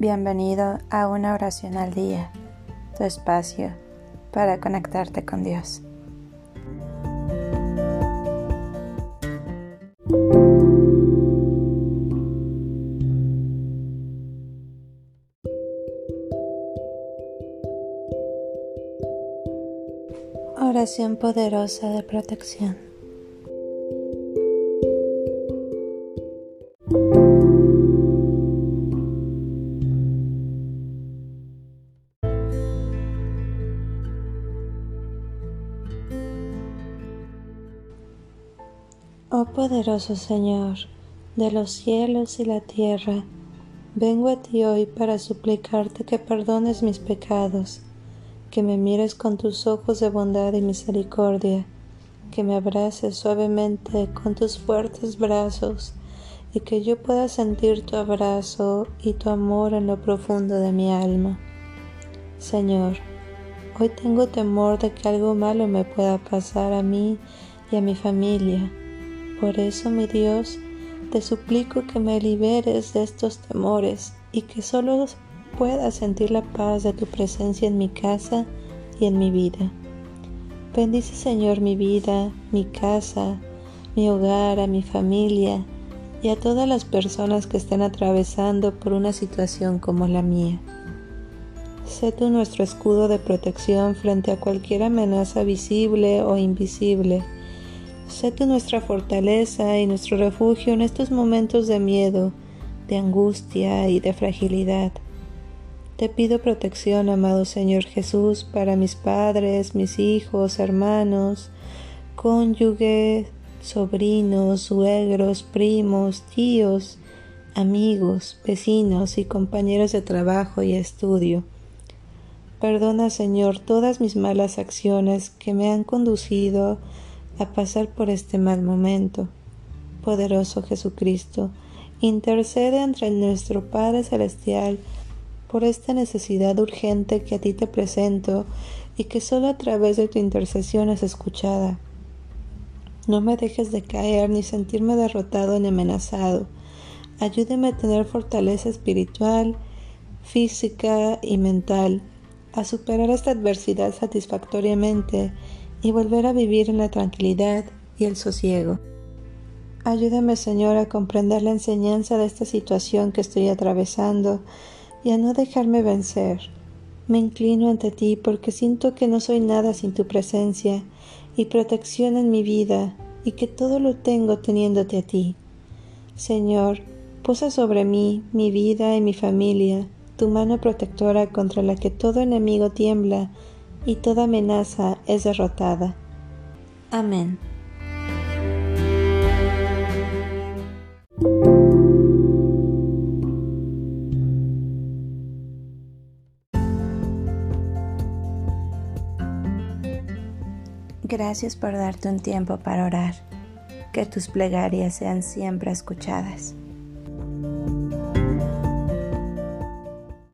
Bienvenido a una oración al día, tu espacio para conectarte con Dios. Oración poderosa de protección. Oh poderoso Señor, de los cielos y la tierra, vengo a ti hoy para suplicarte que perdones mis pecados, que me mires con tus ojos de bondad y misericordia, que me abraces suavemente con tus fuertes brazos, y que yo pueda sentir tu abrazo y tu amor en lo profundo de mi alma. Señor, hoy tengo temor de que algo malo me pueda pasar a mí y a mi familia por eso, mi Dios, te suplico que me liberes de estos temores y que solo pueda sentir la paz de tu presencia en mi casa y en mi vida. Bendice, Señor, mi vida, mi casa, mi hogar, a mi familia y a todas las personas que estén atravesando por una situación como la mía. Sé tú nuestro escudo de protección frente a cualquier amenaza visible o invisible Sé tú nuestra fortaleza y nuestro refugio en estos momentos de miedo, de angustia y de fragilidad. Te pido protección, amado Señor Jesús, para mis padres, mis hijos, hermanos, cónyuges, sobrinos, suegros, primos, tíos, amigos, vecinos y compañeros de trabajo y estudio. Perdona, Señor, todas mis malas acciones que me han conducido a pasar por este mal momento. Poderoso Jesucristo, intercede entre nuestro Padre Celestial por esta necesidad urgente que a ti te presento y que solo a través de tu intercesión es escuchada. No me dejes de caer ni sentirme derrotado ni amenazado. Ayúdeme a tener fortaleza espiritual, física y mental, a superar esta adversidad satisfactoriamente y volver a vivir en la tranquilidad y el sosiego. Ayúdame, Señor, a comprender la enseñanza de esta situación que estoy atravesando y a no dejarme vencer. Me inclino ante ti porque siento que no soy nada sin tu presencia y protección en mi vida y que todo lo tengo teniéndote a ti. Señor, posa sobre mí, mi vida y mi familia, tu mano protectora contra la que todo enemigo tiembla y toda amenaza es derrotada. Amén. Gracias por darte un tiempo para orar. Que tus plegarias sean siempre escuchadas.